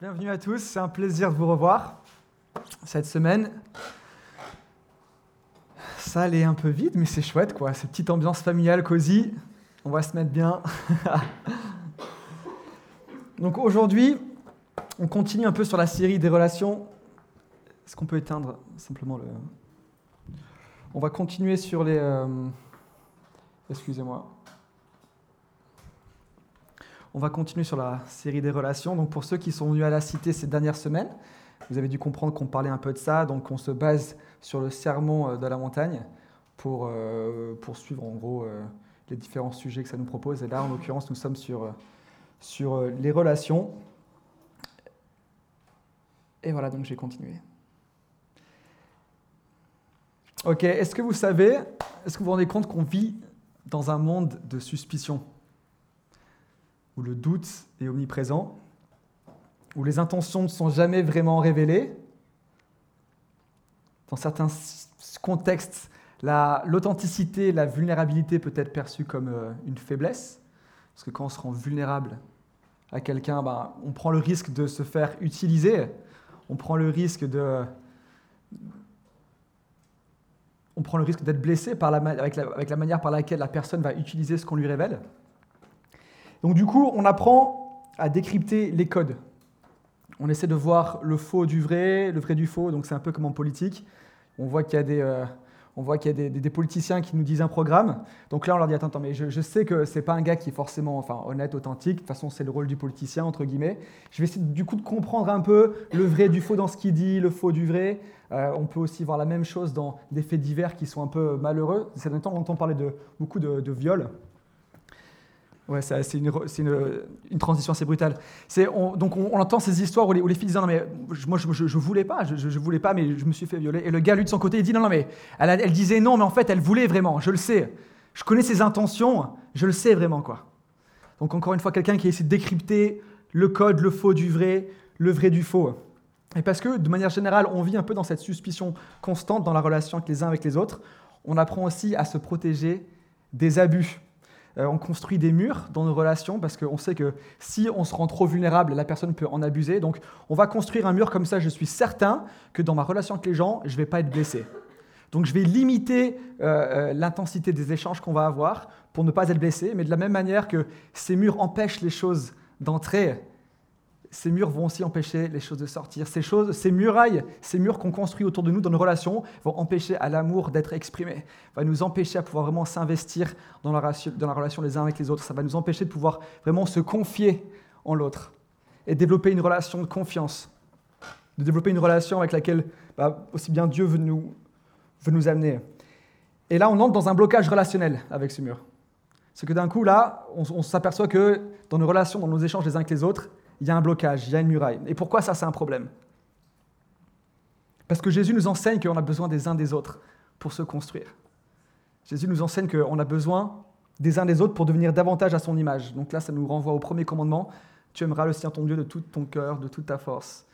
Bienvenue à tous, c'est un plaisir de vous revoir cette semaine. Ça est un peu vide, mais c'est chouette quoi. Cette petite ambiance familiale, cosy. On va se mettre bien. Donc aujourd'hui, on continue un peu sur la série des relations. Est-ce qu'on peut éteindre simplement le. On va continuer sur les. euh, Excusez-moi. On va continuer sur la série des relations. Donc pour ceux qui sont venus à la cité ces dernières semaines, vous avez dû comprendre qu'on parlait un peu de ça. Donc on se base sur le sermon euh, de la montagne pour euh, poursuivre en gros euh, les différents sujets que ça nous propose. Et là, en l'occurrence, nous sommes sur, sur les relations. Et voilà, donc j'ai continué. Ok, est-ce que vous savez, est-ce que vous vous rendez compte qu'on vit dans un monde de suspicion? Où le doute est omniprésent, où les intentions ne sont jamais vraiment révélées. Dans certains contextes, la- l'authenticité, la, vulnérabilité peut être perçue comme euh, une faiblesse, parce que quand on se rend vulnérable à quelqu'un, ben, on prend le risque de se faire utiliser, on prend le risque de... On prend le risque d'être blessé par avec la manière par laquelle la personne va utiliser ce qu'on lui révèle. Donc du coup, on apprend à décrypter les codes. On essaie de voir le faux du vrai, le vrai du faux, donc c'est un peu comme en politique. On voit qu'il y a des, euh, on voit qu'il y a des, politiciens qui nous disent un programme. Donc là, on leur dit, attends, attends mais je, sais que c'est pas un gars qui est forcément enfin, honnête, authentique. De toute façon, c'est le rôle du politicien, entre guillemets. Je vais essayer du coup de comprendre un peu le vrai du faux dans ce qu'il dit, le faux du vrai. Euh, on peut aussi voir la même chose dans des faits divers qui sont un peu malheureux. Ces derniers temps, on entend parler de beaucoup de viols. Ouais, c'est c'est une, transition assez brutale. Donc on, entend ces histoires où les, filles disent non mais moi je, je, voulais pas, je, je, voulais pas, mais je me suis fait violer. Et le gars lui de son côté il dit non non mais elle disait non mais en fait elle voulait vraiment, je le sais, je connais ses intentions, je le sais vraiment quoi. Donc encore une fois quelqu'un qui essaie de décrypter le code, le faux du vrai, le vrai du faux. Et parce que de manière générale on vit un peu dans cette suspicion constante dans la relation avec les uns avec les autres, on apprend aussi à se protéger des abus. Euh, on construit des murs dans nos relations parce qu'on sait que si on se rend trop vulnérable, la personne peut en abuser. Donc on va construire un mur comme ça, je suis certain que dans ma relation avec les gens, je ne vais pas être blessé. Donc je vais limiter euh, euh, l'intensité des échanges qu'on va avoir pour ne pas être blessé, mais de la même manière que ces murs empêchent les choses d'entrer, ces murs vont aussi empêcher les choses de sortir. Ces, choses, ces murailles, ces murs qu'on construit autour de nous dans nos relations vont empêcher à l'amour d'être exprimé, va nous empêcher à pouvoir vraiment s'investir dans la, relation les uns avec les autres. Ça va nous empêcher de pouvoir vraiment se confier en l'autre et développer une relation de confiance, de développer une relation avec laquelle bah, aussi bien Dieu veut nous, veut nous amener. Et là, on entre dans un blocage relationnel avec ce mur. C'est que d'un coup, là, on s'aperçoit que dans nos relations, dans nos échanges les uns avec les autres, il y a un blocage, il y a une muraille. Et pourquoi ça, c'est un problème? Parce que Jésus nous enseigne qu'on a besoin des uns des autres pour se construire. Jésus nous enseigne qu'on a besoin des uns des autres pour devenir davantage à son image. Donc là, ça nous renvoie au premier commandement. Tu aimeras le Seigneur ton Dieu de tout ton cœur, de toute ta force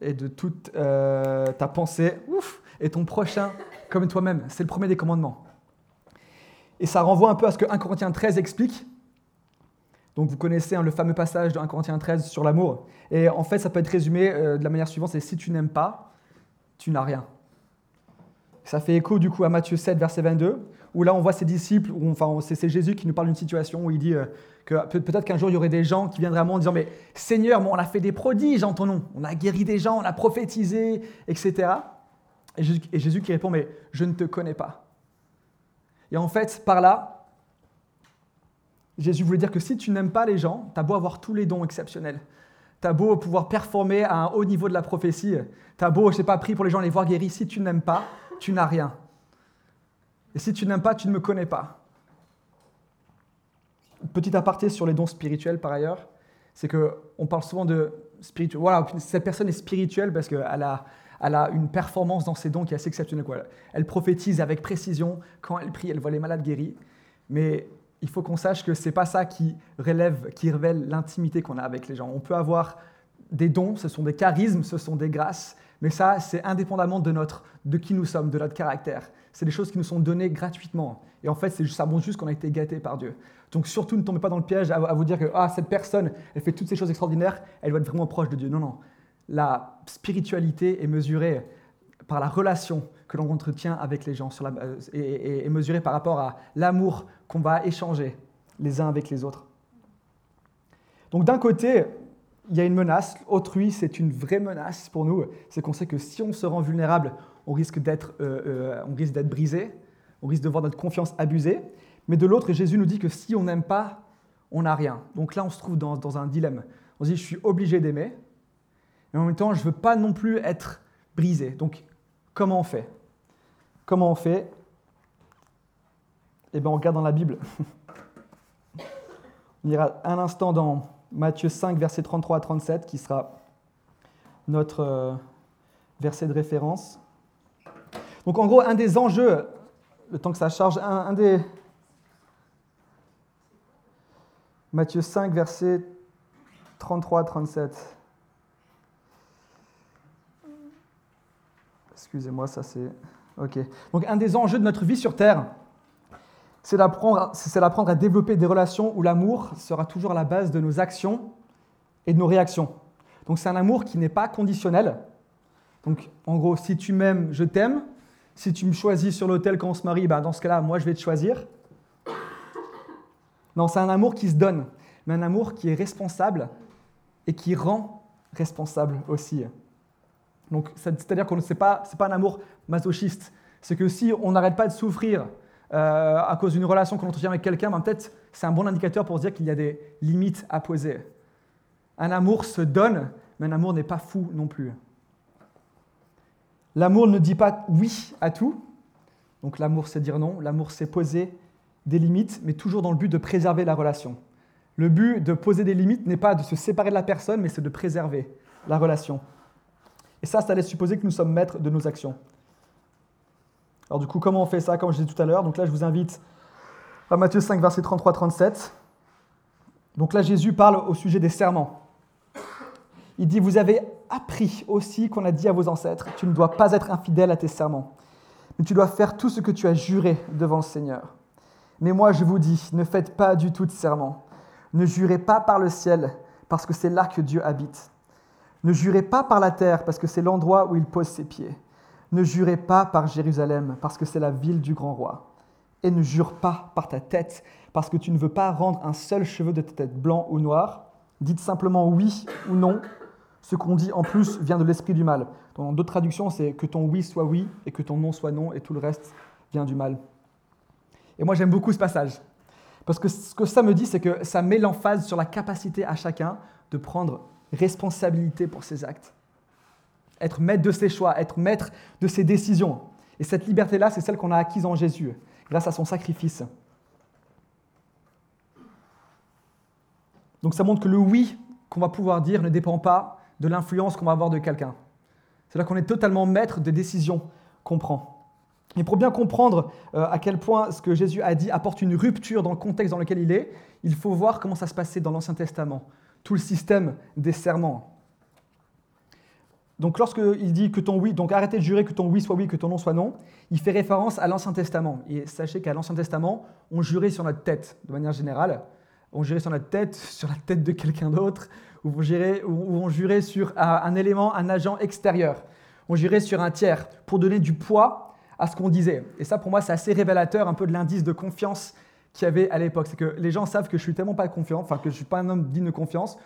et de toute euh, ta pensée. Ouf Et ton prochain comme toi-même. C'est le premier des commandements. Et ça renvoie un peu à ce que 1 Corinthiens 13 explique. Donc vous connaissez hein, le fameux passage de 1 Corinthiens 13 sur l'amour. Et en fait, ça peut être résumé euh, de la manière suivante, c'est si tu n'aimes pas, tu n'as rien. Ça fait écho du coup à Matthieu 7, verset 22, où là on voit ses disciples, où, enfin c'est Jésus qui nous parle d'une situation où il dit euh, que peut- peut-être qu'un jour il y aurait des gens qui viendraient à moi en disant mais Seigneur, moi, on a fait des prodiges en ton nom, on a guéri des gens, on a prophétisé, etc. Et Jésus qui répond mais je ne te connais pas. Et en fait, par là, Jésus voulait dire que si tu n'aimes pas les gens, tu as beau avoir tous les dons exceptionnels, tu as beau pouvoir performer à un haut niveau de la prophétie, tu as beau, je sais pas, prier pour les gens, les voir guéris, si tu n'aimes pas, tu n'as rien. Et si tu n'aimes pas, tu ne me connais pas. Petit aparté sur les dons spirituels par ailleurs, c'est qu'on parle souvent de spirituel. Voilà, cette personne est spirituelle parce qu'elle a, elle a une performance dans ses dons qui est assez exceptionnelle. Elle prophétise avec précision. Quand elle prie, elle voit les malades guéris. Mais il faut qu'on sache que c'est pas ça qui révèle l'intimité qu'on a avec les gens. On peut avoir des dons, ce sont des charismes, ce sont des grâces, Mais ça, c'est indépendamment de, notre, de qui nous sommes, de notre caractère. C'est des choses qui nous sont données gratuitement. Et en fait, ça montre juste qu'on a été gâté par Dieu. Donc surtout, ne tombez pas dans le piège à, vous dire que ah, cette personne, elle fait toutes ces choses extraordinaires, elle doit être vraiment proche de Dieu. Non, non. La spiritualité est mesurée par la relation que l'on entretient avec les gens sur euh, et, et mesurée par rapport à l'amour qu'on va échanger les uns avec les autres. Donc d'un côté, il y a une menace. Autrui, c'est une vraie menace pour nous. C'est qu'on sait que si on se rend vulnérable, on risque d'être euh, euh, brisé, on risque de voir notre confiance abusée. Mais de l'autre, Jésus nous dit que si on n'aime pas, on n'a rien. Donc là, on se trouve dans, dans, un dilemme. On se dit, je suis obligé d'aimer, mais en même temps, je ne veux pas non plus être brisé. Donc, comment on fait? Comment on fait? Eh bien, on regarde dans la Bible. on ira un instant dans Matthieu 5, verset 33 à 37, qui sera notre euh, verset de référence. Donc en gros, un des enjeux, le temps que ça charge, un, des... Matthieu 5, verset 33 à 37. Excusez-moi, ça c'est... Donc un des enjeux de notre vie sur Terre, c'est d'apprendre à développer des relations où l'amour sera toujours à la base de nos actions et de nos réactions. Donc c'est un amour qui n'est pas conditionnel. Donc en gros, si tu m'aimes, je t'aime. Si tu me choisis sur l'hôtel quand on se marie, ben, dans ce cas-là, moi je vais te choisir. Non, c'est un amour qui se donne, mais un amour qui est responsable et qui rend responsable aussi. Donc c'est-à-dire que ce n'est pas, pas un amour masochiste. C'est que si on n'arrête pas de souffrir euh, à cause d'une relation qu'on entretient avec quelqu'un, ben, peut-être c'est un bon indicateur pour dire qu'il y a des limites à poser. Un amour se donne, mais un amour n'est pas fou non plus. L'amour ne dit pas oui à tout. Donc l'amour, c'est dire non. L'amour, c'est poser des limites, mais toujours dans le but de préserver la relation. Le but de poser des limites n'est pas de se séparer de la personne, mais c'est de préserver la relation. Et ça, ça laisse supposer que nous sommes maîtres de nos actions. Alors du coup, comment on fait ça, comme je disais tout à l'heure? Donc là, je vous invite à Matthieu 5, verset 33-37. Donc là, Jésus parle au sujet des serments. Il dit, vous avez appris aussi qu'on a dit à vos ancêtres, tu ne dois pas être infidèle à tes serments, mais tu dois faire tout ce que tu as juré devant le Seigneur. Mais moi, je vous dis, ne faites pas du tout de serment. Ne jurez pas par le ciel, parce que c'est là que Dieu habite. Ne jurez pas par la terre, parce que c'est l'endroit où il pose ses pieds. Ne jurez pas par Jérusalem, parce que c'est la ville du grand roi. Et ne jure pas par ta tête, parce que tu ne veux pas rendre un seul cheveu de ta tête blanc ou noir. Dites simplement oui ou non. Ce qu'on dit en plus vient de l'esprit du mal. Dans d'autres traductions, c'est que ton oui soit oui et que ton non soit non, et tout le reste vient du mal. Et moi, j'aime beaucoup ce passage. Parce que ce que ça me dit, c'est que ça met l'emphase sur la capacité à chacun de prendre responsabilité pour ses actes être maître de ses choix, être maître de ses décisions. Et cette liberté-là, c'est celle qu'on a acquise en Jésus, grâce à son sacrifice. Donc ça montre que le oui qu'on va pouvoir dire ne dépend pas de l'influence qu'on va avoir de quelqu'un. C'est là qu'on est totalement maître des décisions qu'on prend. Et pour bien comprendre euh, à quel point ce que Jésus a dit apporte une rupture dans le contexte dans lequel il est, il faut voir comment ça se passait dans l'Ancien Testament, tout le système des serments. Donc lorsqu'il dit que ton oui, donc arrêtez de jurer que ton oui soit oui, que ton non soit non, il fait référence à l'Ancien Testament. Et sachez qu'à l'Ancien Testament, on jurait sur notre tête, de manière générale. On jurait sur notre tête, sur la tête de quelqu'un d'autre, ou on jurait, ou on jurait sur un élément, un agent extérieur. On jurait sur un tiers pour donner du poids à ce qu'on disait. Et ça, pour moi, c'est assez révélateur un peu de l'indice de confiance qu'il y avait à l'époque. C'est que les gens savent que je suis tellement pas confiant, enfin que je suis pas un homme digne de confiance,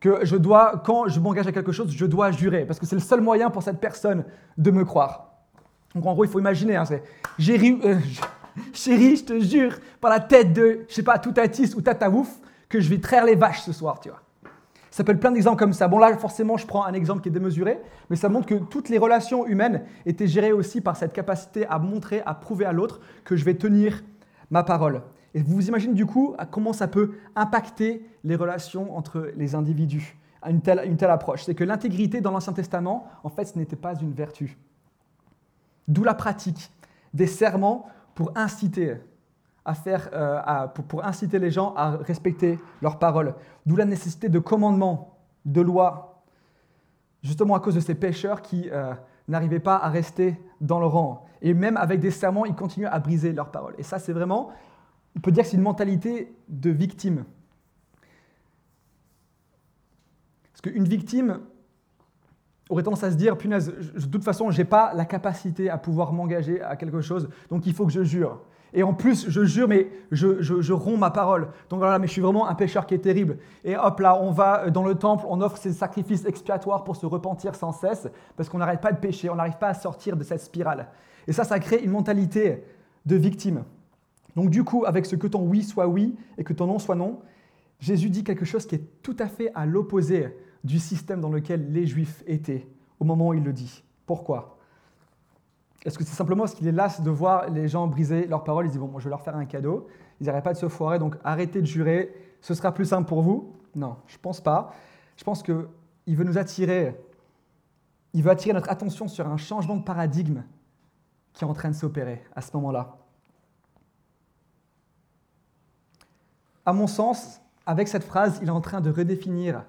que je dois, quand je m'engage à quelque chose, je dois jurer, parce que c'est le seul moyen pour cette personne de me croire. Donc en gros, il faut imaginer, hein, c'est euh, chérie, je te jure, par la tête de, je sais pas, Toutatis ou Tataouf, que je vais traire les vaches ce soir, tu vois. Ça peut être plein d'exemples comme ça. Bon là, forcément, je prends un exemple qui est démesuré, mais ça montre que toutes les relations humaines étaient gérées aussi par cette capacité à montrer, à prouver à l'autre que je vais tenir ma parole. Et vous vous imaginez du coup comment ça peut impacter les relations entre les individus, une telle, une telle approche. C'est que l'intégrité dans l'Ancien Testament, en fait, ce n'était pas une vertu. D'où la pratique des serments pour inciter, à faire, euh, pour, inciter les gens à respecter leurs paroles. D'où la nécessité de commandements, de lois. justement à cause de ces pécheurs qui euh, n'arrivaient pas à rester dans le rang. Et même avec des serments, ils continuent à briser leurs paroles. Et ça, c'est vraiment, on peut dire que c'est une mentalité de victime. Parce qu'une victime aurait tendance à se dire, punaise, de toute façon, je n'ai pas la capacité à pouvoir m'engager à quelque chose, donc il faut que je jure. Et en plus, je jure, mais je, romps ma parole. Donc voilà, mais je suis vraiment un pécheur qui est terrible. Et hop là, on va dans le temple, on offre ces sacrifices expiatoires pour se repentir sans cesse, parce qu'on n'arrête pas de pécher, on n'arrive pas à sortir de cette spirale. Et ça, ça crée une mentalité de victime. Donc du coup, avec ce que ton oui soit oui et que ton non soit non, Jésus dit quelque chose qui est tout à fait à l'opposé du système dans lequel les Juifs étaient au moment où il le dit. Pourquoi? Est-ce que c'est simplement parce qu'il est las de voir les gens briser leurs paroles? Il dit, bon, je vais leur faire un cadeau. Ils n'arrêtent pas de se foirer, donc arrêtez de jurer, ce sera plus simple pour vous? Non, je ne pense pas. Je pense qu'il veut nous attirer, il veut attirer notre attention sur un changement de paradigme qui est en train de s'opérer à ce moment-là. À mon sens, avec cette phrase, il est en train de redéfinir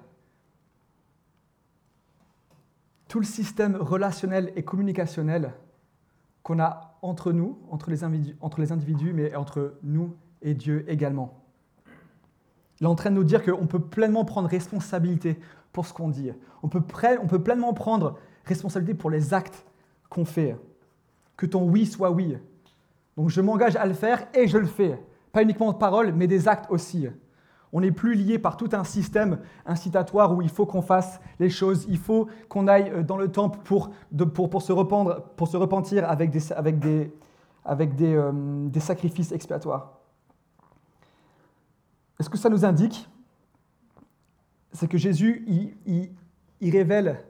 tout le système relationnel et communicationnel qu'on a entre nous, entre les, individus, entre les individus, mais entre nous et Dieu également. Il est en train de nous dire qu'on peut pleinement prendre responsabilité pour ce qu'on dit. On peut, on peut pleinement prendre responsabilité pour les actes qu'on fait. Que ton oui soit oui. Donc je m'engage à le faire et je le fais. Pas uniquement de paroles, mais des actes aussi. On n'est plus lié par tout un système incitatoire où il faut qu'on fasse les choses, il faut qu'on aille euh, dans le temple pour, se, repentir avec des, euh, sacrifices expiatoires. ce que ça nous indique, c'est que Jésus, il révèle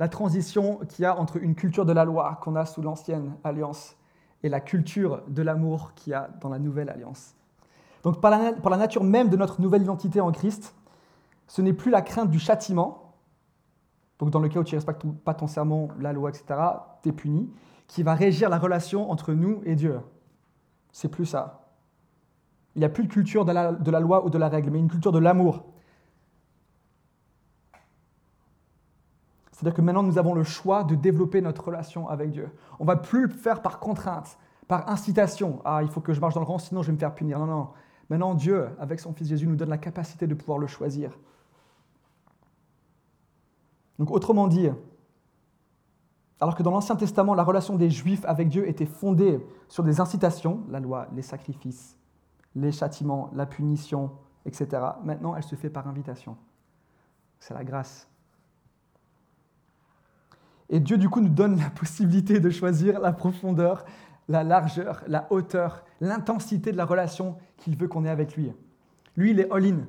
la transition qu'il y a entre une culture de la loi qu'on a sous l'ancienne alliance et la culture de l'amour qu'il y a dans la nouvelle alliance. Donc par la, nature même de notre nouvelle identité en Christ, ce n'est plus la crainte du châtiment, donc dans le cas où tu ne respectes pas ton serment, la loi, etc., tu es puni, qui va régir la relation entre nous et Dieu. C'est plus ça. Il n'y a plus de culture de la, de la loi ou de la règle, mais une culture de l'amour. C'est-à-dire que maintenant, nous avons le choix de développer notre relation avec Dieu. On ne va plus le faire par contrainte, par incitation. Ah, il faut que je marche dans le rang, sinon je vais me faire punir. Non, non. Maintenant, Dieu, avec son Fils Jésus, nous donne la capacité de pouvoir le choisir. Donc, autrement dit, alors que dans l'Ancien Testament, la relation des Juifs avec Dieu était fondée sur des incitations, la loi, les sacrifices, les châtiments, la punition, etc., maintenant, elle se fait par invitation. C'est la grâce. Et Dieu, du coup, nous donne la possibilité de choisir la profondeur la largeur, la hauteur, l'intensité de la relation qu'il veut qu'on ait avec lui. Lui, il est all-in.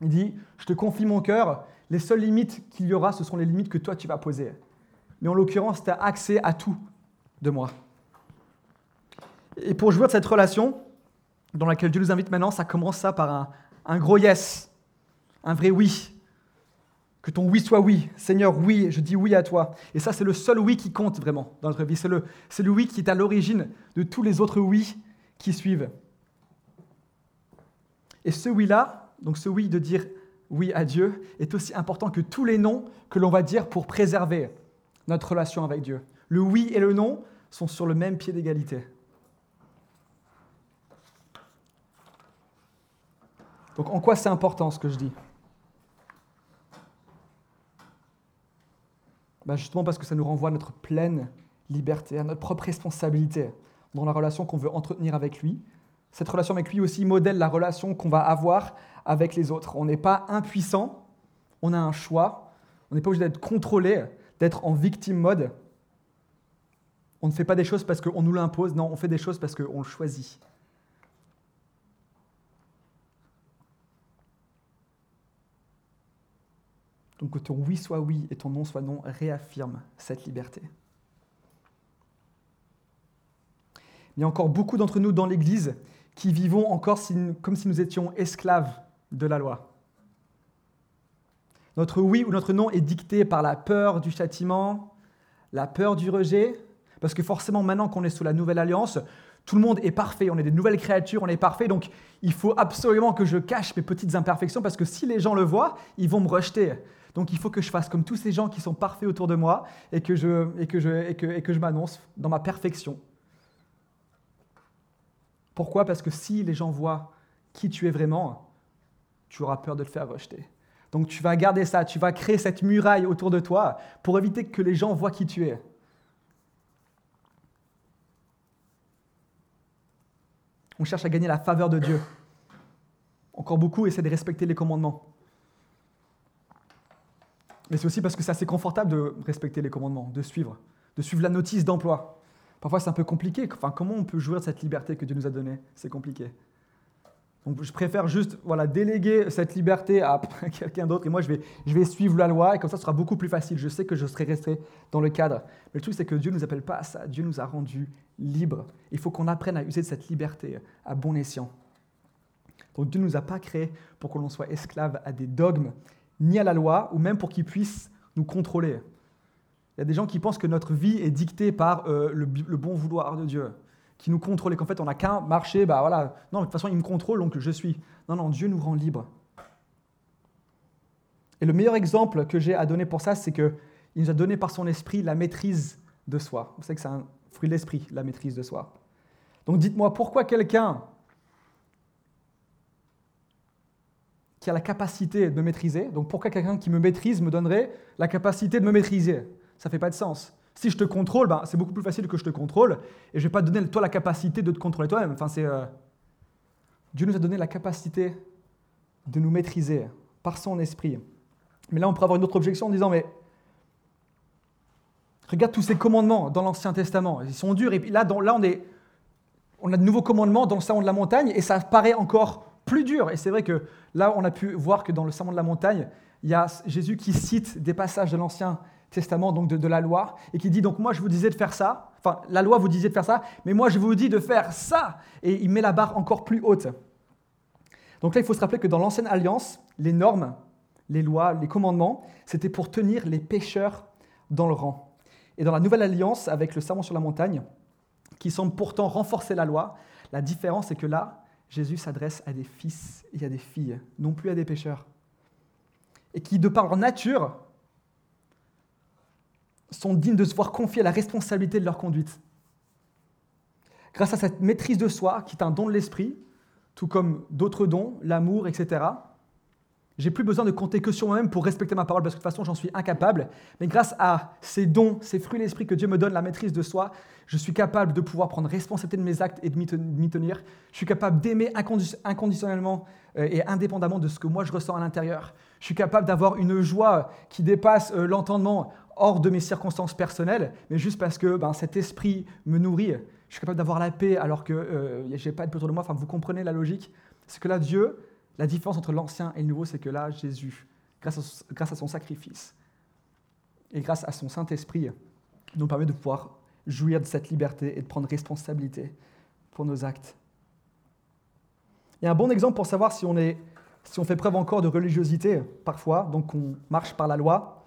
Il dit, je te confie mon cœur, les seules limites qu'il y aura, ce sont les limites que toi tu vas poser. Mais en l'occurrence, tu as accès à tout de moi. Et pour jouer de cette relation, dans laquelle Dieu nous invite maintenant, ça commence ça par un, un gros yes, un vrai oui. Que ton oui soit oui. Seigneur, oui, je dis oui à toi. Et ça, c'est le seul oui qui compte vraiment dans notre vie. C'est le, c'est le oui qui est à l'origine de tous les autres oui qui suivent. Et ce oui-là, donc ce oui de dire oui à Dieu, est aussi important que tous les noms que l'on va dire pour préserver notre relation avec Dieu. Le oui et le non sont sur le même pied d'égalité. Donc en quoi c'est important ce que je dis? Bah, justement parce que ça nous renvoie à notre pleine liberté, à notre propre responsabilité dans la relation qu'on veut entretenir avec lui. Cette relation avec lui aussi modèle la relation qu'on va avoir avec les autres. On n'est pas impuissant, on a un choix, on n'est pas obligé d'être contrôlé, d'être en victime mode. On ne fait pas des choses parce qu'on nous l'impose, non, on fait des choses parce qu'on le choisit. Donc que ton oui soit oui et ton non soit non réaffirme cette liberté. Il y a encore beaucoup d'entre nous dans l'Église qui vivons encore comme si nous étions esclaves de la loi. Notre oui ou notre non est dicté par la peur du châtiment, la peur du rejet, parce que forcément maintenant qu'on est sous la nouvelle alliance, tout le monde est parfait, on est des nouvelles créatures, on est parfait, donc il faut absolument que je cache mes petites imperfections, parce que si les gens le voient, ils vont me rejeter. Donc il faut que je fasse comme tous ces gens qui sont parfaits autour de moi et que je, et que je, et que, et que je m'annonce dans ma perfection. Pourquoi? Parce que si les gens voient qui tu es vraiment, tu auras peur de le faire rejeter. Donc tu vas garder ça, tu vas créer cette muraille autour de toi pour éviter que les gens voient qui tu es. On cherche à gagner la faveur de Dieu. Encore beaucoup essaient de respecter les commandements. Mais c'est aussi parce que c'est assez confortable de respecter les commandements, de suivre, de suivre la notice d'emploi. Parfois c'est un peu compliqué. Enfin, comment on peut jouir de cette liberté que Dieu nous a donnée? C'est compliqué. Donc je préfère juste voilà, déléguer cette liberté à quelqu'un d'autre et moi je vais, je vais suivre la loi et comme ça ce sera beaucoup plus facile. Je sais que je serai resté dans le cadre. Mais le truc c'est que Dieu ne nous appelle pas à ça. Dieu nous a rendus libres. Il faut qu'on apprenne à user de cette liberté à bon escient. Donc Dieu ne nous a pas créés pour que l'on soit esclave à des dogmes, ni à la loi, ou même pour qu'il puisse nous contrôler. Il y a des gens qui pensent que notre vie est dictée par euh, le, bon vouloir de Dieu qui nous contrôle et qu'en fait on n'a qu'un marché, bah voilà, non, de toute façon il me contrôle donc je suis. Non, non, Dieu nous rend libres. Et le meilleur exemple que j'ai à donner pour ça, c'est qu'il nous a donné par son esprit la maîtrise de soi. Vous savez que c'est un fruit de l'esprit, la maîtrise de soi. Donc dites-moi, pourquoi quelqu'un la capacité de me maîtriser, donc pourquoi quelqu'un qui me maîtrise me donnerait la capacité de me maîtriser? Ça fait pas de sens. Si je te contrôle, ben, c'est beaucoup plus facile que je te contrôle et je ne vais pas te donner toi la capacité de te contrôler toi-même. Enfin, c'est, euh, Dieu nous a donné la capacité de nous maîtriser par son esprit. Mais là, on pourrait avoir une autre objection en disant, mais regarde tous ces commandements dans l'Ancien Testament, ils sont durs. Et puis là, là on, est, on a de nouveaux commandements dans le Sermon de la montagne et ça paraît encore plus dur. Et c'est vrai que là, on a pu voir que dans le Sermon de la montagne, il y a Jésus qui cite des passages de l'Ancien Testament, donc de, la loi, et qui dit donc moi je vous disais de faire ça, enfin la loi vous disait de faire ça, mais moi je vous dis de faire ça, et il met la barre encore plus haute. Donc là il faut se rappeler que dans l'ancienne alliance, les normes, les lois, les commandements, c'était pour tenir les pécheurs dans le rang. Et dans la nouvelle alliance, avec le serment sur la montagne, qui semble pourtant renforcer la loi, la différence est que là, Jésus s'adresse à des fils et à des filles, non plus à des pécheurs. Et qui, de par leur nature, sont dignes de se voir confier la responsabilité de leur conduite. Grâce à cette maîtrise de soi, qui est un don de l'esprit, tout comme d'autres dons, l'amour, etc., j'ai plus besoin de compter que sur moi-même pour respecter ma parole, parce que de toute façon, j'en suis incapable. Mais grâce à ces dons, ces fruits de l'esprit que Dieu me donne, la maîtrise de soi, je suis capable de pouvoir prendre responsabilité de mes actes et de m'y tenir. Je suis capable d'aimer inconditionnellement euh, et indépendamment de ce que moi je ressens à l'intérieur. Je suis capable d'avoir une joie qui dépasse euh, l'entendement hors de mes circonstances personnelles, mais juste parce que ben, cet esprit me nourrit. Je suis capable d'avoir la paix alors que euh, je n'ai pas de autour de moi. Enfin, vous comprenez la logique C'est que là, Dieu, la différence entre l'ancien et le nouveau, c'est que là, Jésus, grâce à, son sacrifice et grâce à son Saint-Esprit, nous permet de pouvoir jouir de cette liberté et de prendre responsabilité pour nos actes. Il y a un bon exemple pour savoir si on, est, si on fait preuve encore de religiosité, parfois, donc on marche par la loi,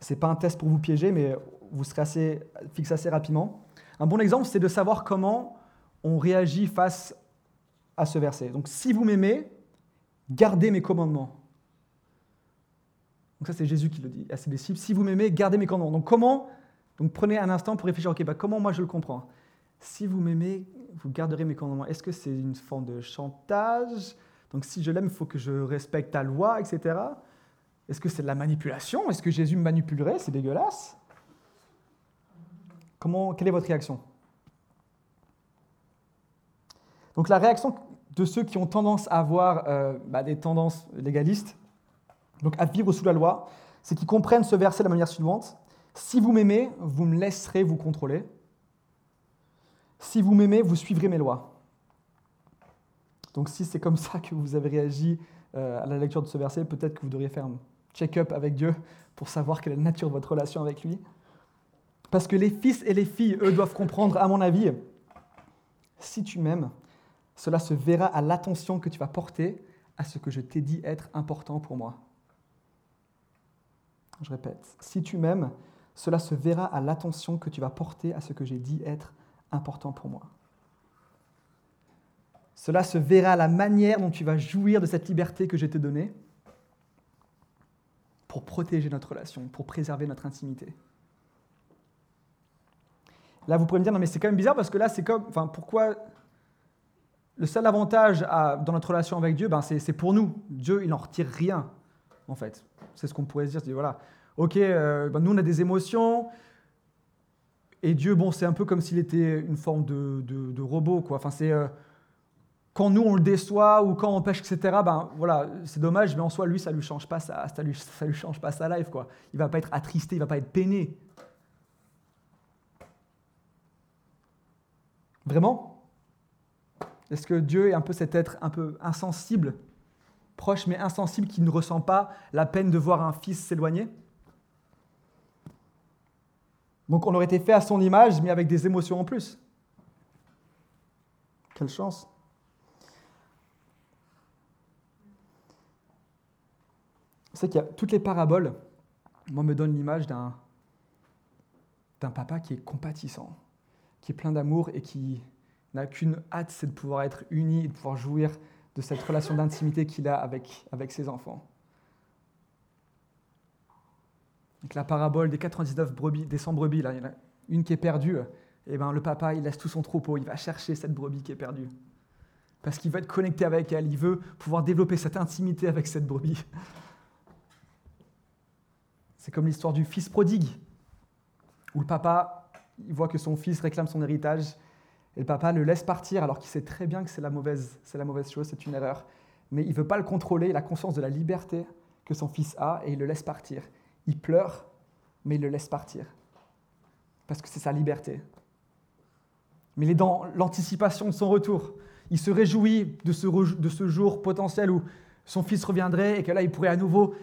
ce n'est pas un test pour vous piéger, mais vous serez assez, fixé assez rapidement. Un bon exemple, c'est de savoir comment on réagit face à ce verset. Donc, si vous m'aimez, gardez mes commandements. Donc ça, c'est Jésus qui le dit à ses disciples. Si vous m'aimez, gardez mes commandements. Donc comment Donc prenez un instant pour réfléchir. Ok, bah, comment moi je le comprends? Si vous m'aimez, vous garderez mes commandements. Est-ce que c'est une forme de chantage? Donc si je l'aime, il faut que je respecte ta loi, etc. Est-ce que c'est de la manipulation? Est-ce que Jésus me manipulerait? C'est dégueulasse. Comment, quelle est votre réaction? Donc la réaction de ceux qui ont tendance à avoir euh, bah, des tendances légalistes, donc à vivre sous la loi, c'est qu'ils comprennent ce verset de la manière suivante. Si vous m'aimez, vous me laisserez vous contrôler. Si vous m'aimez, vous suivrez mes lois. Donc si c'est comme ça que vous avez réagi euh, à la lecture de ce verset, peut-être que vous devriez faire check-up avec Dieu pour savoir quelle est la nature de votre relation avec lui. Parce que les fils et les filles, eux, doivent comprendre, à mon avis, si tu m'aimes, cela se verra à l'attention que tu vas porter à ce que je t'ai dit être important pour moi. Je répète, si tu m'aimes, cela se verra à l'attention que tu vas porter à ce que j'ai dit être important pour moi. Cela se verra à la manière dont tu vas jouir de cette liberté que je t'ai donnée pour protéger notre relation, pour préserver notre intimité. Là, vous pourrez me dire, non mais c'est quand même bizarre parce que là, c'est comme, enfin, pourquoi le seul avantage dans notre relation avec Dieu, ben, c'est pour nous. Dieu, il n'en retire rien, en fait. C'est ce qu'on pourrait se dire. Voilà, ok, euh, ben, nous, on a des émotions, et Dieu, bon, c'est un peu comme s'il était une forme de, robot, quoi. Enfin. Euh, quand nous on le déçoit ou quand on pêche, etc., ben voilà, c'est dommage, mais en soi, lui, ça lui change pas ça, ça lui, lui change pas sa life, quoi. Il va pas être attristé, il va pas être peiné. Vraiment? Est-ce que Dieu est un peu cet être un peu insensible, proche mais insensible, qui ne ressent pas la peine de voir un fils s'éloigner? Donc on aurait été fait à son image, mais avec des émotions en plus. Quelle chance. C'est qu'il y a toutes les paraboles, moi, me donnent l'image d'un papa qui est compatissant, qui est plein d'amour et qui n'a qu'une hâte, c'est de pouvoir être uni et de pouvoir jouir de cette relation d'intimité qu'il a avec, ses enfants. La parabole des 99 brebis, des 100 brebis, là, il y en a une qui est perdue, et eh ben le papa, il laisse tout son troupeau, il va chercher cette brebis qui est perdue. Parce qu'il veut être connecté avec elle, il veut pouvoir développer cette intimité avec cette brebis. C'est comme l'histoire du fils prodigue, où le papa il voit que son fils réclame son héritage, et le papa le laisse partir alors qu'il sait très bien que c'est la mauvaise, la mauvaise chose, c'est une erreur. Mais il veut pas le contrôler, il a conscience de la liberté que son fils a, et il le laisse partir. Il pleure, mais il le laisse partir, parce que c'est sa liberté. Mais il est dans l'anticipation de son retour. Il se réjouit de ce, de ce jour potentiel où son fils reviendrait et que là, il pourrait à nouveau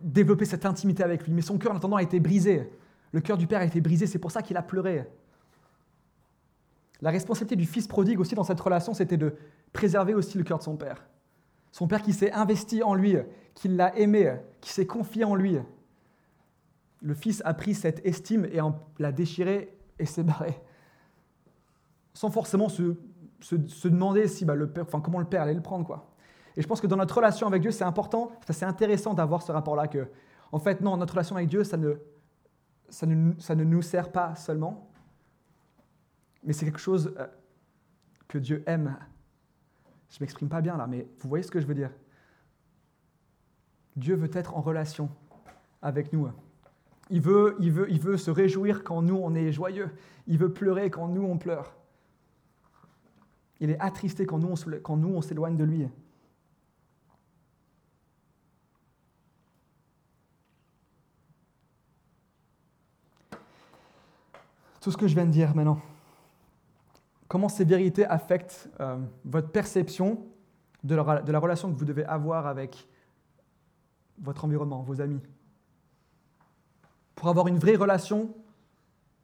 développer cette intimité avec lui. Mais son cœur, en attendant, a été brisé. Le cœur du père a été brisé, c'est pour ça qu'il a pleuré. La responsabilité du fils prodigue aussi dans cette relation, c'était de préserver aussi le cœur de son père. Son père qui s'est investi en lui, qui l'a aimé, qui s'est confié en lui. Le fils a pris cette estime et l'a déchirée et s'est barré. Sans forcément se, demander si, bah, le père, comment le père allait le prendre. quoi. Et je pense que dans notre relation avec Dieu, c'est important, c'est intéressant d'avoir ce rapport-là que, en fait, non, notre relation avec Dieu, ça ne, ça ne, ça ne nous sert pas seulement, mais c'est quelque chose euh, que Dieu aime. Je ne m'exprime pas bien là, mais vous voyez ce que je veux dire Dieu veut être en relation avec nous. Il veut, il, veut, il veut se réjouir quand nous, on est joyeux. Il veut pleurer quand nous, on pleure. Il est attristé quand nous, quand nous, on s'éloigne de lui. tout ce que je viens de dire maintenant. Comment ces vérités affectent euh, votre perception de la, relation que vous devez avoir avec votre environnement, vos amis. Pour avoir une vraie relation,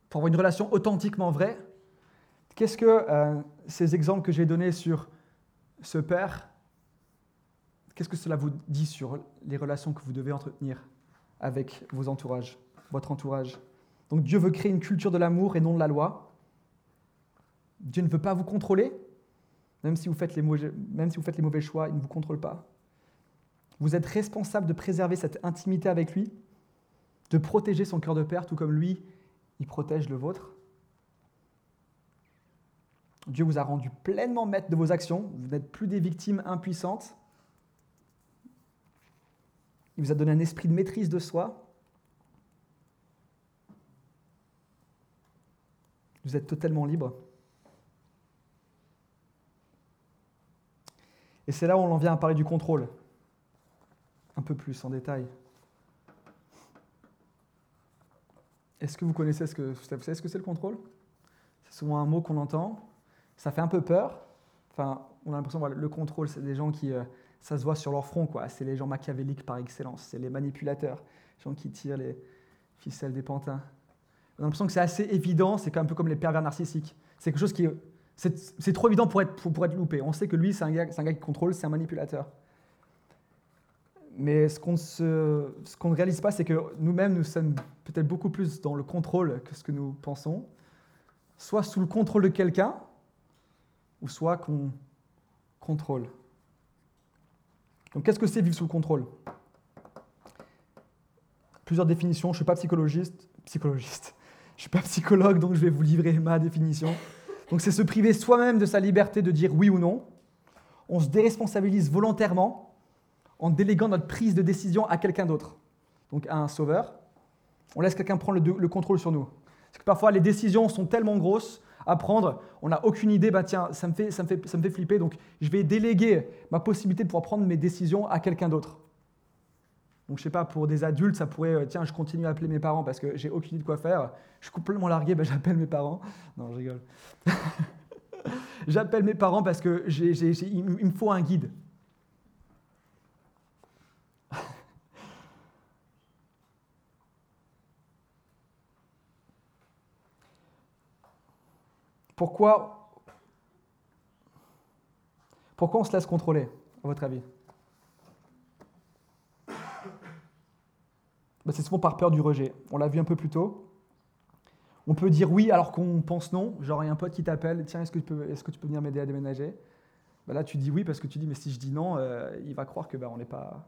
pour avoir une relation authentiquement vraie, qu'est-ce que euh, ces exemples que j'ai donnés sur ce père, qu'est-ce que cela vous dit sur les relations que vous devez entretenir avec vos entourages, votre entourage? Donc Dieu veut créer une culture de l'amour et non de la loi. Dieu ne veut pas vous contrôler, même si vous faites les mauvais, même si vous faites les mauvais choix, il ne vous contrôle pas. Vous êtes responsable de préserver cette intimité avec lui, de protéger son cœur de père, tout comme lui, il protège le vôtre. Dieu vous a rendu pleinement maître de vos actions, vous n'êtes plus des victimes impuissantes. Il vous a donné un esprit de maîtrise de soi, Vous êtes totalement libre. Et c'est là où on en vient à parler du contrôle, un peu plus en détail. Est-ce que vous connaissez ce que, vous ce que c'est le contrôle? C'est souvent un mot qu'on entend. Ça fait un peu peur. Enfin, on a l'impression que le contrôle, c'est des gens qui, euh, ça se voit sur leur front, quoi. C'est les gens machiavéliques par excellence. C'est les manipulateurs, les gens qui tirent les ficelles des pantins. On a l'impression que c'est assez évident, c'est un peu comme les pervers narcissiques. C'est quelque chose qui. C'est trop évident pour être, pour, être loupé. On sait que lui, c'est un, gars, un gars qui contrôle, c'est un manipulateur. Mais ce qu'on ne réalise pas, c'est que nous-mêmes, nous sommes peut-être beaucoup plus dans le contrôle que ce que nous pensons, soit sous le contrôle de quelqu'un, ou soit qu'on contrôle. Donc qu'est-ce que c'est vivre sous le contrôle? Plusieurs définitions. Je ne suis pas psychologiste. Psychologiste. Je ne suis pas psychologue, donc je vais vous livrer ma définition. Donc c'est se priver soi-même de sa liberté de dire oui ou non. On se déresponsabilise volontairement en déléguant notre prise de décision à quelqu'un d'autre, donc à un sauveur. On laisse quelqu'un prendre le, contrôle sur nous. Parce que parfois les décisions sont tellement grosses à prendre, on n'a aucune idée, bah tiens, ça me, fait, ça, me fait, ça me fait flipper, donc je vais déléguer ma possibilité de pouvoir prendre mes décisions à quelqu'un d'autre. Donc je sais pas, pour des adultes, ça pourrait, euh, tiens, je continue à appeler mes parents parce que j'ai aucune idée de quoi faire. Je suis complètement largué, ben, j'appelle mes parents. Non, je rigole. j'appelle mes parents parce que il me faut un guide. Pourquoi, pourquoi on se laisse contrôler, à votre avis? Ben, C'est souvent par peur du rejet. On l'a vu un peu plus tôt. On peut dire oui alors qu'on pense non. Genre, il y a un pote qui t'appelle, tiens, est-ce que, tu peux, est que tu peux venir m'aider à déménager? Ben Là, tu dis oui parce que tu dis, mais si je dis non, euh, il va croire que ben, on n'est pas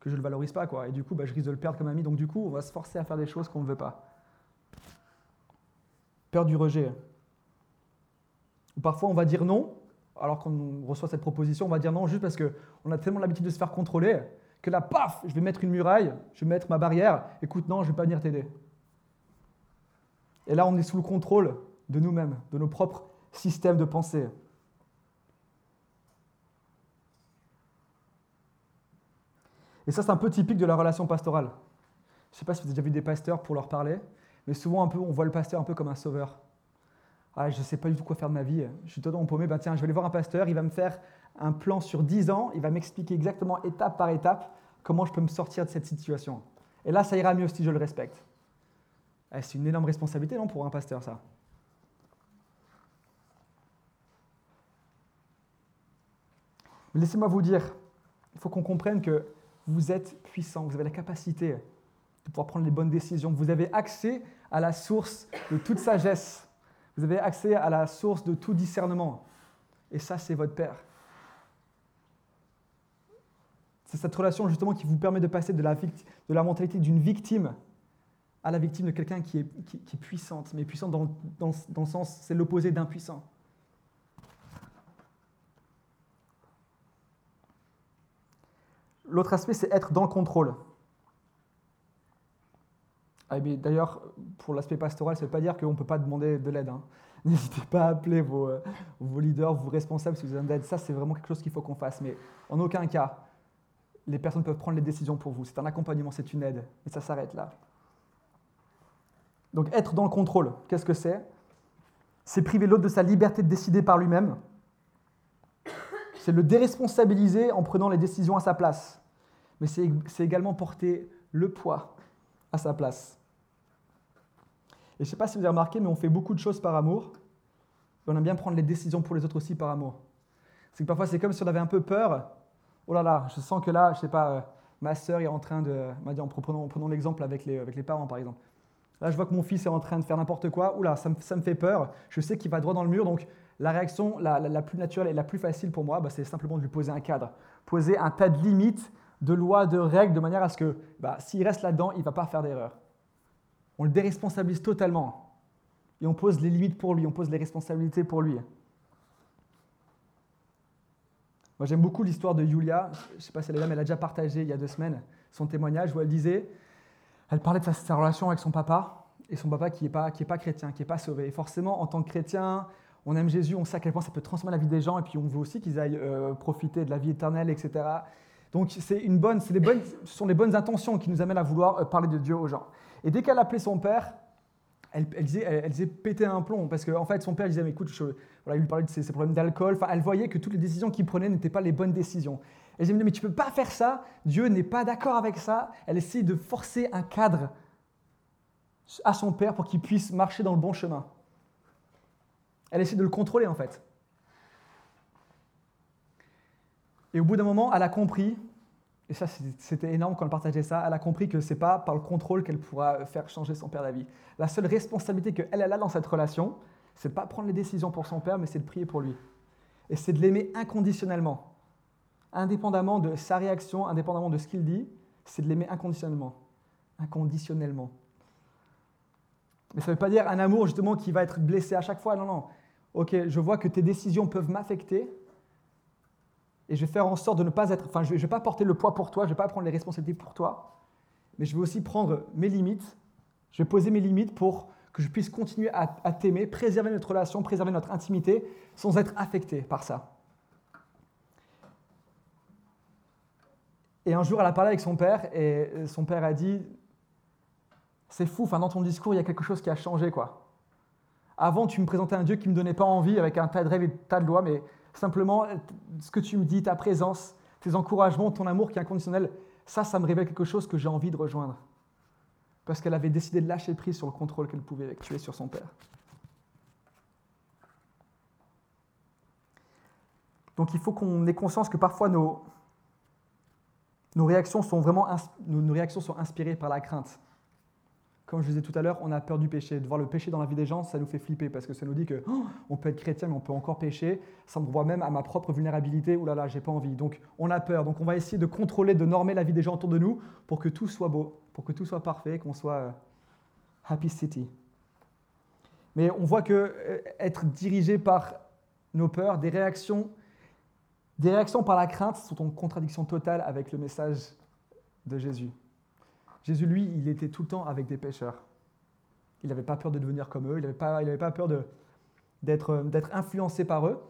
que je ne le valorise pas. Quoi. Et du coup, je risque de le perdre comme ami. Donc, du coup, on va se forcer à faire des choses qu'on ne veut pas. Peur du rejet. Ou parfois, on va dire non, alors qu'on reçoit cette proposition, on va dire non juste parce qu'on a tellement l'habitude de se faire contrôler que là, paf, je vais mettre une muraille, je vais mettre ma barrière, écoute, non, je ne vais pas venir t'aider. Et là, on est sous le contrôle de nous-mêmes, de nos propres systèmes de pensée. Et ça, c'est un peu typique de la relation pastorale. Je ne sais pas si vous avez déjà vu des pasteurs pour leur parler, mais souvent, un peu, on voit le pasteur un peu comme un sauveur ah, je ne sais pas du tout quoi faire de ma vie, je suis totalement paumé, ben, tiens, je vais aller voir un pasteur, il va me faire un plan sur 10 ans, il va m'expliquer exactement étape par étape comment je peux me sortir de cette situation. Et là, ça ira mieux si je le respecte. Eh, c'est une énorme responsabilité, non, pour un pasteur, ça? Laissez-moi vous dire, il faut qu'on comprenne que vous êtes puissant, vous avez la capacité de pouvoir prendre les bonnes décisions, vous avez accès à la source de toute sagesse. Vous avez accès à la source de tout discernement. Et ça, c'est votre Père. C'est cette relation justement qui vous permet de passer de la, mentalité d'une victime à la victime de quelqu'un qui est, qui, puissante, mais puissante dans, dans, le sens, c'est l'opposé d'impuissant. L'autre aspect, c'est être dans le contrôle. Ah, d'ailleurs, pour l'aspect pastoral, ça ne veut pas dire qu'on ne peut pas demander de l'aide. Hein. N'hésitez pas à appeler vos, euh, vos, leaders, vos responsables si vous avez d'aide. Ça, c'est vraiment quelque chose qu'il faut qu'on fasse. Mais en aucun cas, les personnes peuvent prendre les décisions pour vous. C'est un accompagnement, c'est une aide. Et ça s'arrête là. Donc être dans le contrôle, qu'est-ce que c'est? C'est priver l'autre de sa liberté de décider par lui-même. C'est le déresponsabiliser en prenant les décisions à sa place. Mais c'est également porter le poids à sa place. Et je ne sais pas si vous avez remarqué, mais on fait beaucoup de choses par amour. on aime bien prendre les décisions pour les autres aussi par amour. C'est que parfois, c'est comme si on avait un peu peur. Oh là là, je sens que là, je sais pas, euh, ma sœur est en train de. En prenons, prenons l'exemple avec les, parents, par exemple. Là, je vois que mon fils est en train de faire n'importe quoi. Oula, ça me, ça me fait peur. Je sais qu'il va droit dans le mur. Donc, la réaction la, la, plus naturelle et la plus facile pour moi, bah, c'est simplement de lui poser un cadre. Poser un tas de limites, de lois, de règles, de manière à ce que bah, s'il reste là-dedans, il ne va pas faire d'erreur. On le déresponsabilise totalement. Et on pose les limites pour lui, on pose les responsabilités pour lui. Moi, j'aime beaucoup l'histoire de Yulia. Je ne sais pas si elle est là, mais elle a déjà partagé il y a deux semaines son témoignage où elle disait, elle parlait de sa, relation avec son papa, et son papa qui n'est pas, pas chrétien, qui n'est pas sauvé. Et forcément, en tant que chrétien, on aime Jésus, on sait à quel point ça peut transformer la vie des gens, et puis on veut aussi qu'ils aillent euh, profiter de la vie éternelle, etc. Donc c'est une bonne, c'est bonnes, ce sont les bonnes intentions qui nous amènent à vouloir euh, parler de Dieu aux gens. Et dès qu'elle appelait son père, elle, elle, disait, elle, péter un plomb, parce qu'en en fait son père disait, écoute, il lui parlait de ses, problèmes d'alcool, enfin, elle voyait que toutes les décisions qu'il prenait n'étaient pas les bonnes décisions. Elle disait, mais tu peux pas faire ça, Dieu n'est pas d'accord avec ça. Elle essaie de forcer un cadre à son père pour qu'il puisse marcher dans le bon chemin. Elle essaie de le contrôler en fait. Et au bout d'un moment, elle a compris, et ça c'était énorme quand elle partageait ça, elle a compris que ce n'est pas par le contrôle qu'elle pourra faire changer son père d'avis. La seule responsabilité qu'elle elle a dans cette relation, c'est de pas prendre les décisions pour son père, mais c'est de prier pour lui. Et c'est de l'aimer inconditionnellement. Indépendamment de sa réaction, indépendamment de ce qu'il dit, c'est de l'aimer inconditionnellement. inconditionnellement. Mais ça ne veut pas dire un amour justement qui va être blessé à chaque fois. Non, non. Ok, je vois que tes décisions peuvent m'affecter et je vais faire en sorte de ne pas être. Enfin, je ne vais pas porter le poids pour toi, je ne vais pas prendre les responsabilités pour toi, mais je vais aussi prendre mes limites. Je vais poser mes limites pour que je puisse continuer à, t'aimer, préserver notre relation, préserver notre intimité sans être affecté par ça. Et un jour, elle a parlé avec son père et son père a dit C'est fou, enfin, dans ton discours, il y a quelque chose qui a changé. quoi. Avant, tu me présentais un Dieu qui ne me donnait pas envie avec un tas de rêves et un tas de lois, mais simplement ce que tu me dis, ta présence, tes encouragements, ton amour qui est inconditionnel, ça, ça me révèle quelque chose que j'ai envie de rejoindre parce qu'elle avait décidé de lâcher prise sur le contrôle qu'elle pouvait effectuer sur son père. Donc il faut qu'on ait conscience que parfois nos, nos, réactions sont vraiment nos réactions sont inspirées par la crainte. Comme je disais tout à l'heure, on a peur du péché. De voir le péché dans la vie des gens, ça nous fait flipper parce que ça nous dit que oh, on peut être chrétien mais on peut encore pécher. Ça me voit même à ma propre vulnérabilité. Ouh là là, j'ai pas envie. Donc on a peur. Donc on va essayer de contrôler, de normer la vie des gens autour de nous pour que tout soit beau pour que tout soit parfait, qu'on soit euh, happy city. Mais on voit que euh, être dirigé par nos peurs, des réactions, des réactions par la crainte sont en contradiction totale avec le message de Jésus. Jésus, lui, il était tout le temps avec des pécheurs. Il n'avait pas peur de devenir comme eux, il n'avait pas, pas peur euh, d'être influencé par eux.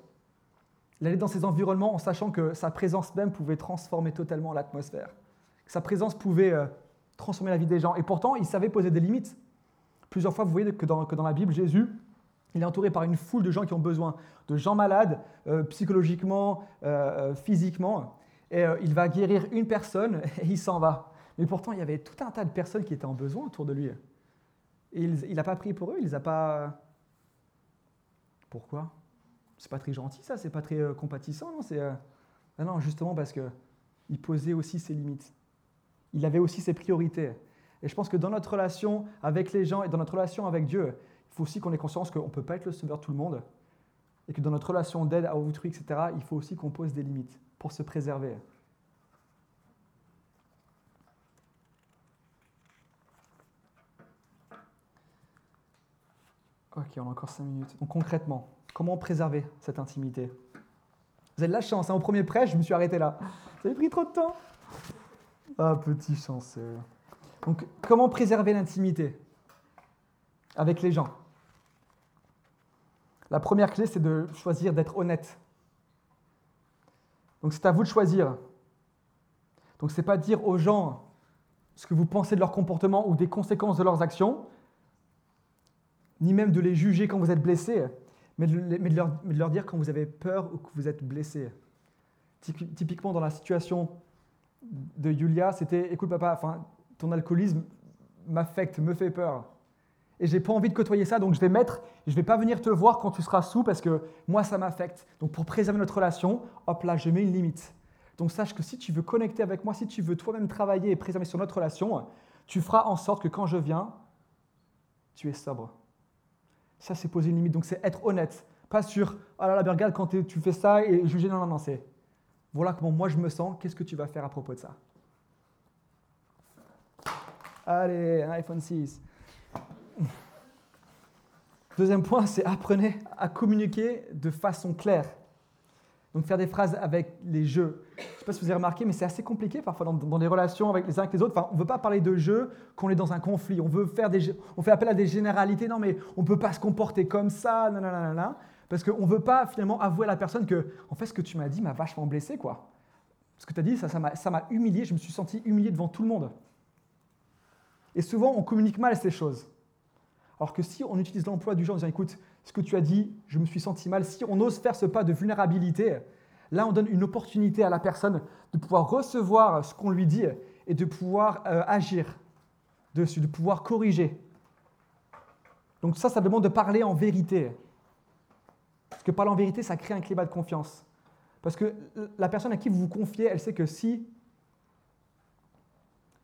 Il allait dans ces environnements en sachant que sa présence même pouvait transformer totalement l'atmosphère. Sa présence pouvait transformer la vie des gens. Et pourtant, il savait poser des limites. Plusieurs fois, vous voyez que dans, que dans la Bible, Jésus, il est entouré par une foule de gens qui ont besoin, de gens malades, euh, psychologiquement, euh, euh, physiquement. Et il va guérir une personne et il s'en va. Mais pourtant, il y avait tout un tas de personnes qui étaient en besoin autour de lui. Et il n'a pas pris pour eux, il les a pas. Pourquoi? C'est pas très gentil, ça, c'est pas très compatissant, non C'est ah non, justement parce que il posait aussi ses limites il avait aussi ses priorités. Et je pense que dans notre relation avec les gens et dans notre relation avec Dieu, il faut aussi qu'on ait conscience qu'on ne peut pas être le sauveur de tout le monde. Et que dans notre relation d'aide à autrui, etc., il faut aussi qu'on pose des limites pour se préserver. Ok, on a encore cinq minutes. Donc concrètement, comment préserver cette intimité? Vous avez de la chance, hein, au premier prêt, je me suis arrêté là. Ça avait pris trop de temps? Ah, petit chanceux. Donc, comment préserver l'intimité avec les gens? La première clé, c'est de choisir d'être honnête. Donc, c'est à vous de choisir. Donc, ce n'est pas dire aux gens ce que vous pensez de leur comportement ou des conséquences de leurs actions, ni même de les juger quand vous êtes blessé, mais de, leur, dire quand vous avez peur ou que vous êtes blessé. Typiquement, dans la situation de Julia, c'était écoute papa, ton alcoolisme m'affecte, me fait peur. Et j'ai pas envie de côtoyer ça, donc je vais mettre, je vais pas venir te voir quand tu seras sous parce que moi ça m'affecte. Donc pour préserver notre relation, hop là, je mets une limite. Donc sache que si tu veux connecter avec moi, si tu veux toi-même travailler et préserver sur notre relation, tu feras en sorte que quand je viens, tu es sobre. Ça c'est poser une limite, donc c'est être honnête, pas sur ah là là, regarde quand tu fais ça et juger non non non c'est voilà comment moi je me sens, qu'est-ce que tu vas faire à propos de ça? Allez, un iPhone 6. Deuxième point, c'est apprenez à communiquer de façon claire. Donc faire des phrases avec les jeux. Je ne sais pas si vous avez remarqué, mais c'est assez compliqué parfois dans, des relations avec les uns avec les autres. Enfin, on ne veut pas parler de jeux quand on est dans un conflit. On veut faire des, on fait appel à des généralités. Non, mais on ne peut pas se comporter comme ça. Non. Parce qu'on ne veut pas finalement avouer à la personne que, en fait, ce que tu m'as dit m'a vachement blessé, quoi. Ce que tu as dit, ça, ça m'a humilié, je me suis senti humilié devant tout le monde. Et souvent, on communique mal ces choses. Alors que si on utilise l'emploi du genre en disant, écoute, ce que tu as dit, je me suis senti mal, si on ose faire ce pas de vulnérabilité, là, on donne une opportunité à la personne de pouvoir recevoir ce qu'on lui dit et de pouvoir euh, agir dessus, de pouvoir corriger. Donc ça, ça demande de parler en vérité. Parce que parler en vérité, ça crée un climat de confiance. Parce que la personne à qui vous vous confiez, elle sait que si,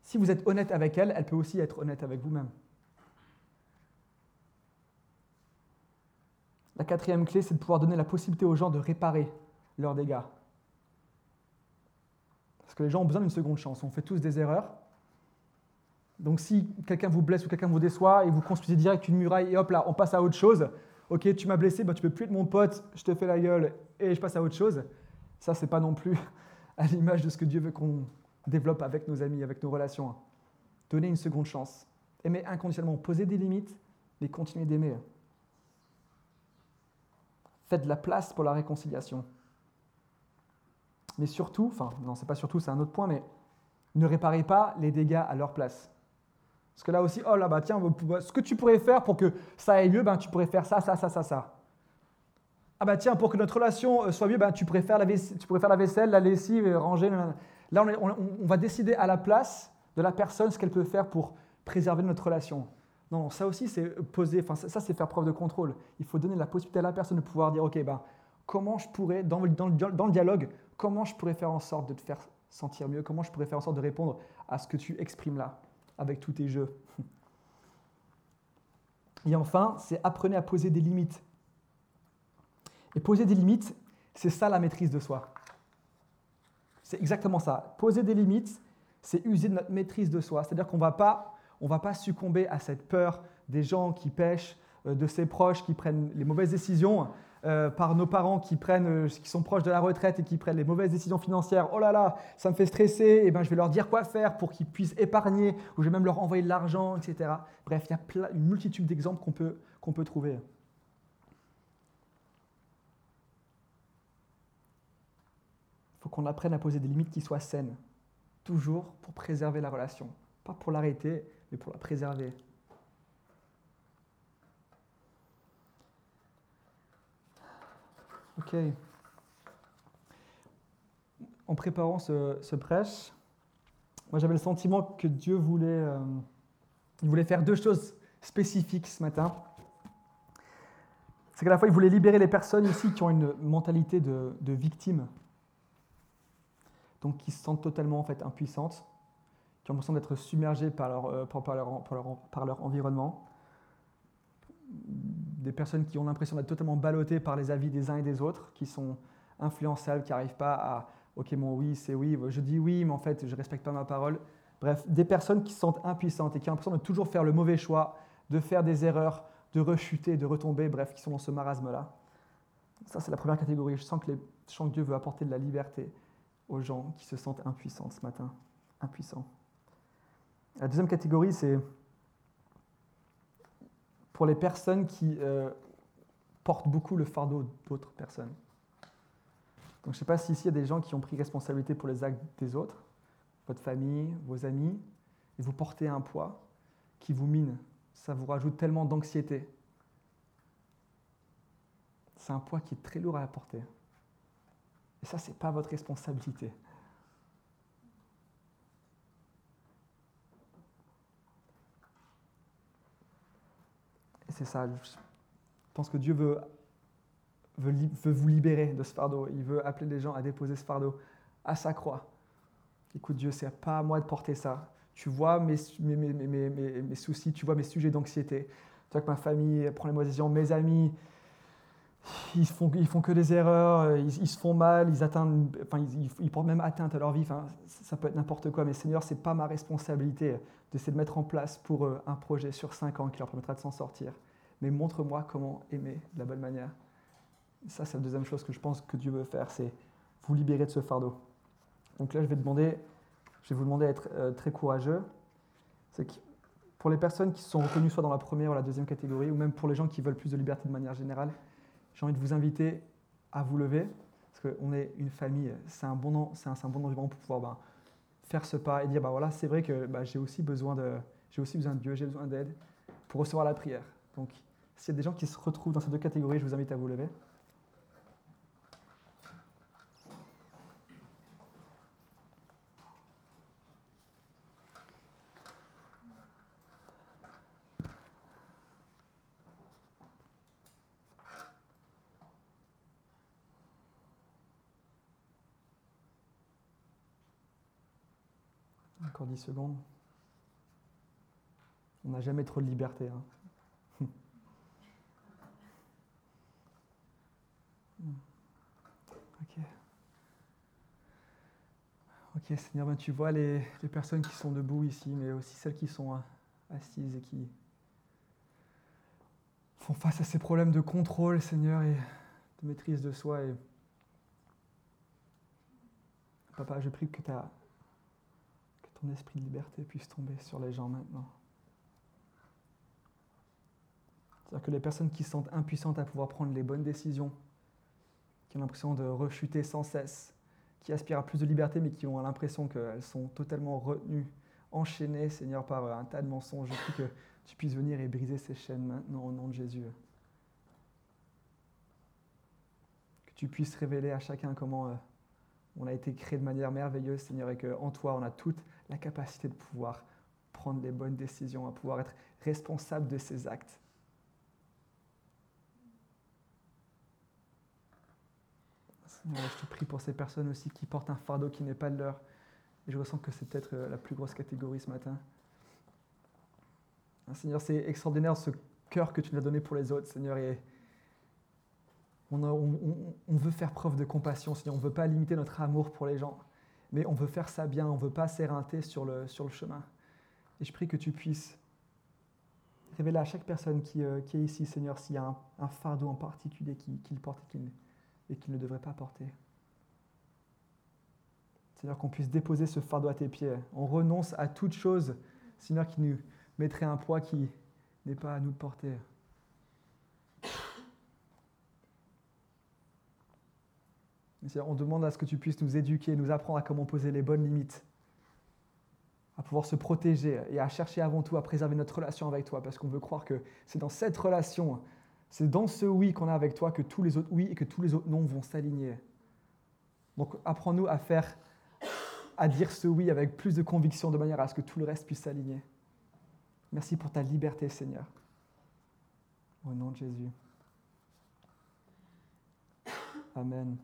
si vous êtes honnête avec elle, elle peut aussi être honnête avec vous-même. La quatrième clé, c'est de pouvoir donner la possibilité aux gens de réparer leurs dégâts. Parce que les gens ont besoin d'une seconde chance. On fait tous des erreurs. Donc si quelqu'un vous blesse ou quelqu'un vous déçoit et vous construisez direct une muraille et hop là, on passe à autre chose. Ok, tu m'as blessé, bah, tu peux plus être mon pote, je te fais la gueule et je passe à autre chose. Ça, c'est pas non plus à l'image de ce que Dieu veut qu'on développe avec nos amis, avec nos relations. Donner une seconde chance. Aimer inconditionnellement, poser des limites, mais continuer d'aimer. Faites de la place pour la réconciliation. Mais surtout, enfin, non, c'est pas surtout, c'est un autre point, mais ne réparez pas les dégâts à leur place. Parce que là aussi, oh là, bah tiens, ce que tu pourrais faire pour que ça aille mieux, ben, tu pourrais faire ça, ça, ça, ça, ça. Ah bah tiens, pour que notre relation euh, soit mieux, ben, tu, faire la pourrais faire la vaisselle, la lessive, ranger. Là, on, va décider à la place de la personne ce qu'elle peut faire pour préserver notre relation. Non, ça aussi, c'est poser, enfin, ça, c'est faire preuve de contrôle. Il faut donner la possibilité à la personne de pouvoir dire, OK, ben, comment je pourrais, dans, dans, le dialogue, comment je pourrais faire en sorte de te faire sentir mieux, comment je pourrais faire en sorte de répondre à ce que tu exprimes là, avec tous tes jeux? Et enfin, c'est apprenez à poser des limites. Et poser des limites, c'est ça la maîtrise de soi. C'est exactement ça. Poser des limites, c'est user de notre maîtrise de soi. C'est-à-dire qu'on ne va pas succomber à cette peur des gens qui pêchent, euh, de ses proches qui prennent les mauvaises décisions, euh, par nos parents qui, prennent, euh, qui sont proches de la retraite et qui prennent les mauvaises décisions financières, oh là là, ça me fait stresser, et eh ben, je vais leur dire quoi faire pour qu'ils puissent épargner, ou je vais même leur envoyer de l'argent, etc. Bref, il y a une multitude d'exemples qu'on peut, qu'on peut trouver. Il faut qu'on apprenne à poser des limites qui soient saines, toujours pour préserver la relation. Pas pour l'arrêter, mais pour la préserver. Ok. En préparant ce, prêche, moi j'avais le sentiment que Dieu voulait, euh, il voulait faire deux choses spécifiques ce matin. C'est qu'à la fois il voulait libérer les personnes ici qui ont une mentalité de, victime, donc qui se sentent totalement en fait impuissantes, qui ont l'impression d'être submergées par leur, euh, par, leur, par leur environnement des personnes qui ont l'impression d'être totalement ballottées par les avis des uns et des autres, qui sont influençables, qui n'arrivent pas à OK, mon oui, c'est oui, je dis oui, mais en fait, je ne respecte pas ma parole. Bref, des personnes qui se sentent impuissantes et qui ont l'impression de toujours faire le mauvais choix, de faire des erreurs, de rechuter, de retomber, bref, qui sont dans ce marasme-là. Ça, c'est la première catégorie. Je sens, que les, je sens que Dieu veut apporter de la liberté aux gens qui se sentent impuissants ce matin. Impuissants. La deuxième catégorie, c'est pour les personnes qui euh, portent beaucoup le fardeau d'autres personnes. Donc je ne sais pas si ici il y a des gens qui ont pris responsabilité pour les actes des autres, votre famille, vos amis, et vous portez un poids qui vous mine. Ça vous rajoute tellement d'anxiété. C'est un poids qui est très lourd à porter. Et ça, ce n'est pas votre responsabilité. C'est ça. Je pense que Dieu veut, veut, vous libérer de ce fardeau. Il veut appeler les gens à déposer ce fardeau à sa croix. Écoute, Dieu, c'est pas à moi de porter ça. Tu vois mes, mes, mes, mes soucis, tu vois mes sujets d'anxiété. Tu vois que ma famille prend les décisions, mes amis, ils font, ils font que des erreurs, ils, se font mal, ils, atteignent, enfin, ils, portent même atteinte à leur vie. Enfin, ça peut être n'importe quoi, mais Seigneur, ce n'est pas ma responsabilité d'essayer de mettre en place pour eux un projet sur cinq ans qui leur permettra de s'en sortir mais montre-moi comment aimer de la bonne manière. Ça, c'est la deuxième chose que je pense que Dieu veut faire, c'est vous libérer de ce fardeau. Donc là, je vais, demander, je vais vous demander d'être euh, très courageux. C'est que pour les personnes qui sont reconnues soit dans la première ou la deuxième catégorie, ou même pour les gens qui veulent plus de liberté de manière générale, j'ai envie de vous inviter à vous lever, parce qu'on est une famille, c'est un, bon, c'est un, bon environnement pour pouvoir ben, faire ce pas et dire, bah voilà, c'est vrai que bah, j'ai aussi, besoin de, j'ai aussi besoin de Dieu, j'ai besoin d'aide pour recevoir la prière. Donc s'il y a des gens qui se retrouvent dans ces deux catégories, je vous invite à vous lever. Encore 10 secondes. On n'a jamais trop de liberté. Hein. Ok, Seigneur, ben, tu vois les, personnes qui sont debout ici, mais aussi celles qui sont euh, assises et qui font face à ces problèmes de contrôle, Seigneur, et de maîtrise de soi. Papa, je prie que, ta- que ton esprit de liberté puisse tomber sur les gens maintenant. C'est-à-dire que les personnes qui se sentent impuissantes à pouvoir prendre les bonnes décisions, qui ont l'impression de rechuter sans cesse, qui aspirent à plus de liberté, mais qui ont l'impression qu'elles sont totalement retenues, enchaînées, Seigneur, par un tas de mensonges. Je prie que tu puisses venir et briser ces chaînes maintenant au nom de Jésus. Que tu puisses révéler à chacun comment euh, on a été créé de manière merveilleuse, Seigneur, et qu'en toi, on a toute la capacité de pouvoir prendre les bonnes décisions, à pouvoir être responsable de ses actes. Seigneur, je te prie pour ces personnes aussi qui portent un fardeau qui n'est pas le leur. Et je ressens que c'est peut-être euh, la plus grosse catégorie ce matin. Ah, Seigneur, c'est extraordinaire ce cœur que tu nous as donné pour les autres, Seigneur. Et on- on veut faire preuve de compassion, Seigneur. On ne veut pas limiter notre amour pour les gens. Mais on veut faire ça bien. On ne veut pas s'éreinter sur le, sur le chemin. Et je prie que tu puisses révéler à chaque personne qui, euh, qui est ici, Seigneur, s'il y a un, fardeau en particulier qu'il porte et qu'il ne devrait pas porter. Seigneur, qu'on puisse déposer ce fardeau à tes pieds. On renonce à toute chose, Seigneur, qui nous mettrait un poids qui n'est pas à nous porter. Et Seigneur, on demande à ce que tu puisses nous éduquer, nous apprendre à comment poser les bonnes limites, à pouvoir se protéger et à chercher avant tout à préserver notre relation avec toi, parce qu'on veut croire que c'est dans cette relation, c'est dans ce oui qu'on a avec toi que tous les autres oui et que tous les autres non vont s'aligner. Donc apprends-nous à faire, à dire ce oui avec plus de conviction de manière à ce que tout le reste puisse s'aligner. Merci pour ta liberté, Seigneur. Au nom de Jésus. Amen.